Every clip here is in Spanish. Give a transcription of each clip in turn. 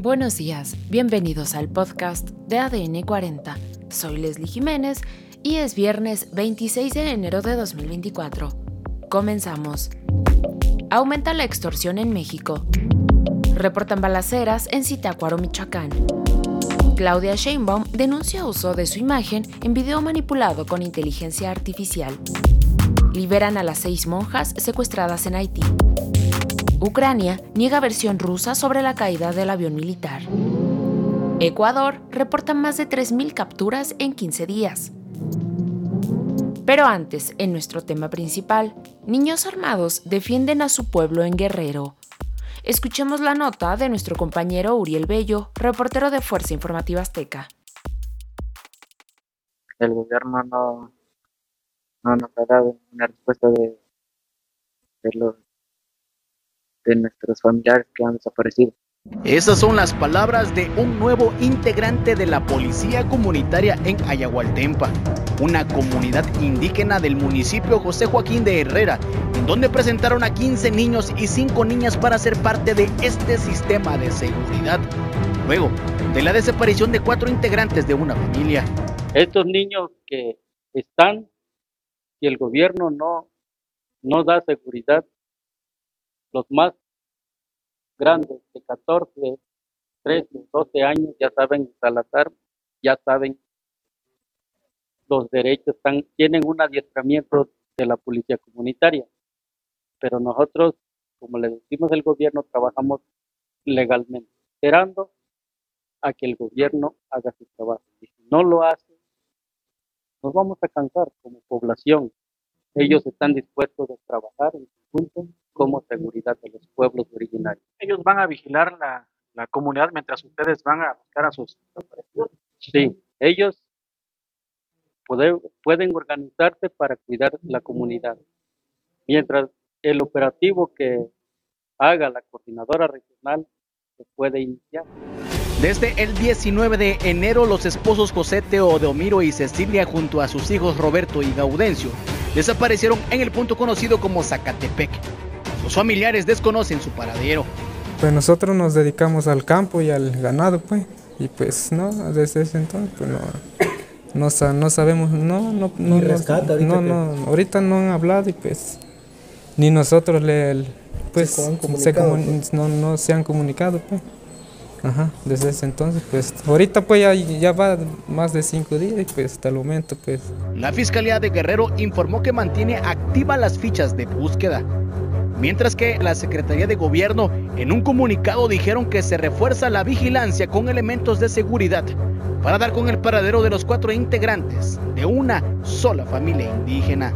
Buenos días, bienvenidos al podcast de ADN 40. Soy Leslie Jiménez y es viernes 26 de enero de 2024. Comenzamos. Aumenta la extorsión en México. Reportan balaceras en Zitácuaro, Michoacán. Claudia Sheinbaum denuncia uso de su imagen en video manipulado con inteligencia artificial. Liberan a las seis monjas secuestradas en Haití. Ucrania niega versión rusa sobre la caída del avión militar. Ecuador reporta más de 3.000 capturas en 15 días. Pero antes, en nuestro tema principal, niños armados defienden a su pueblo en Guerrero. Escuchemos la nota de nuestro compañero Uriel Bello, reportero de Fuerza Informativa Azteca. El gobierno no, no nos ha dado una respuesta de los de nuestros familiares que han desaparecido. Esas son las palabras de un nuevo integrante de la Policía Comunitaria en Ayahualtempa, una comunidad indígena del municipio José Joaquín de Herrera, en donde presentaron a 15 niños y 5 niñas para ser parte de este sistema de seguridad, luego de la desaparición de cuatro integrantes de una familia. Estos niños que están y el gobierno no, no da seguridad los más grandes de 14, 13, 12 años ya saben Salazar, ya saben los derechos, están, tienen un adiestramiento de la policía comunitaria. Pero nosotros, como le decimos el gobierno, trabajamos legalmente, esperando a que el gobierno haga su trabajo. Y si no lo hace, nos vamos a cansar como población. Ellos están dispuestos a trabajar en conjunto como seguridad de los pueblos originarios. Ellos van a vigilar la, comunidad mientras ustedes van a buscar a sus Sí, ellos pueden organizarse para cuidar la comunidad. Mientras el operativo que haga la coordinadora regional se puede iniciar. Desde el 19 de enero, los esposos José Teodomiro y Cecilia, junto a sus hijos Roberto y Gaudencio, desaparecieron en el punto conocido como Zacatepec. Los familiares desconocen su paradero. Pues nosotros nos dedicamos al campo y al ganado, pues. Y pues no, desde ese entonces, pues no, no, sabemos, no, no, no, ahorita no, no, ahorita no han hablado y pues ni nosotros le, pues, se pues. no, no se han comunicado, pues. Ajá, desde ese entonces, pues ahorita pues ya, ya, va más de cinco días y pues hasta el momento pues. La Fiscalía de Guerrero informó que mantiene activas las fichas de búsqueda mientras que la Secretaría de Gobierno en un comunicado dijeron que se refuerza la vigilancia con elementos de seguridad para dar con el paradero de los cuatro integrantes de una sola familia indígena.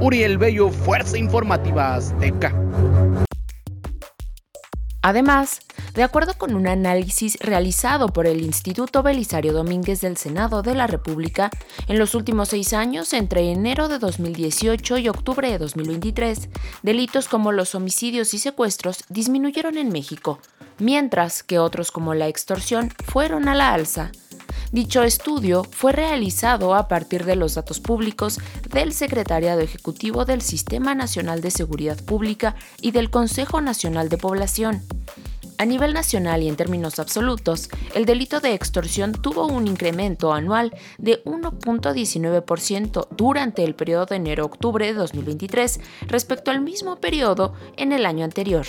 Uriel Bello, Fuerza Informativa Azteca. Además, de acuerdo con un análisis realizado por el Instituto Belisario Domínguez del Senado de la República, en los últimos seis años, entre enero de 2018 y octubre de 2023, delitos como los homicidios y secuestros disminuyeron en México, mientras que otros como la extorsión fueron a la alza. Dicho estudio fue realizado a partir de los datos públicos del Secretariado Ejecutivo del Sistema Nacional de Seguridad Pública y del Consejo Nacional de Población. A nivel nacional y en términos absolutos, el delito de extorsión tuvo un incremento anual de 1.19% durante el periodo de enero-octubre de 2023 respecto al mismo periodo en el año anterior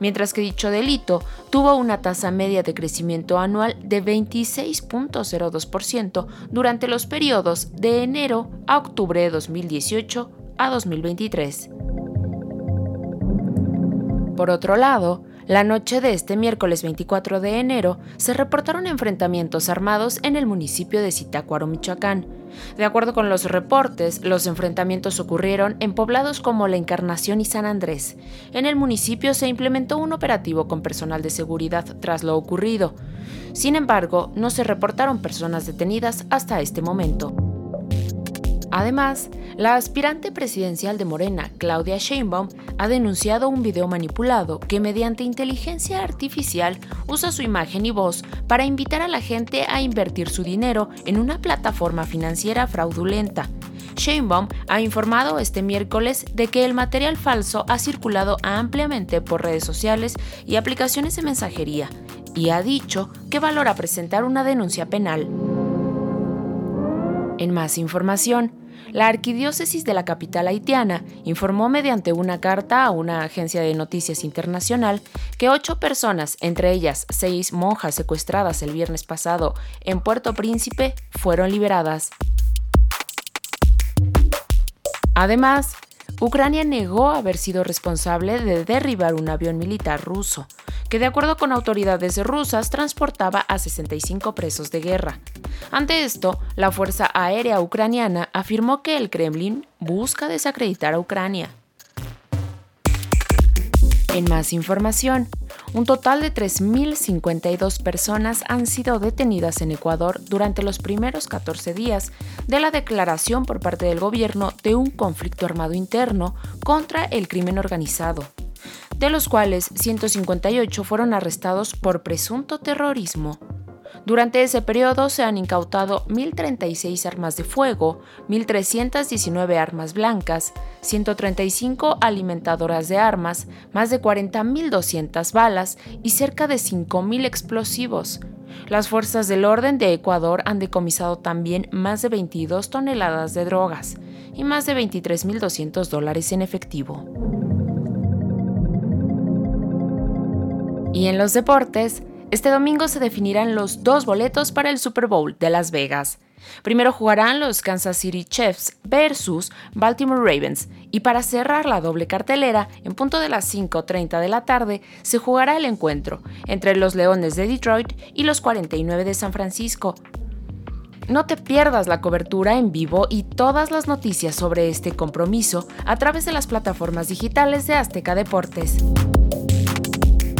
mientras que dicho delito tuvo una tasa media de crecimiento anual de 26.02% durante los periodos de enero a octubre de 2018 a 2023. Por otro lado, la noche de este miércoles 24 de enero se reportaron enfrentamientos armados en el municipio de Zitácuaro, Michoacán. De acuerdo con los reportes, los enfrentamientos ocurrieron en poblados como La Encarnación y San Andrés. En el municipio se implementó un operativo con personal de seguridad tras lo ocurrido. Sin embargo, no se reportaron personas detenidas hasta este momento. Además, la aspirante presidencial de Morena, Claudia Sheinbaum, ha denunciado un video manipulado que mediante inteligencia artificial usa su imagen y voz para invitar a la gente a invertir su dinero en una plataforma financiera fraudulenta. Sheinbaum ha informado este miércoles de que el material falso ha circulado ampliamente por redes sociales y aplicaciones de mensajería y ha dicho que valora presentar una denuncia penal. En más información, la arquidiócesis de la capital haitiana informó mediante una carta a una agencia de noticias internacional que ocho personas, entre ellas seis monjas secuestradas el viernes pasado en Puerto Príncipe, fueron liberadas. Además, Ucrania negó haber sido responsable de derribar un avión militar ruso, que de acuerdo con autoridades rusas transportaba a 65 presos de guerra. Ante esto, la Fuerza Aérea Ucraniana afirmó que el Kremlin busca desacreditar a Ucrania. En más información, un total de 3.052 personas han sido detenidas en Ecuador durante los primeros 14 días de la declaración por parte del gobierno de un conflicto armado interno contra el crimen organizado, de los cuales 158 fueron arrestados por presunto terrorismo. Durante ese periodo se han incautado 1.036 armas de fuego, 1.319 armas blancas, 135 alimentadoras de armas, más de 40.200 balas y cerca de 5.000 explosivos. Las fuerzas del orden de Ecuador han decomisado también más de 22 toneladas de drogas y más de 23.200 dólares en efectivo. Y en los deportes, este domingo se definirán los dos boletos para el Super Bowl de Las Vegas. Primero jugarán los Kansas City Chiefs versus Baltimore Ravens y para cerrar la doble cartelera, en punto de las 5.30 de la tarde, se jugará el encuentro entre los Leones de Detroit y los 49 de San Francisco. No te pierdas la cobertura en vivo y todas las noticias sobre este compromiso a través de las plataformas digitales de Azteca Deportes.